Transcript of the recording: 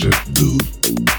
shit, dude.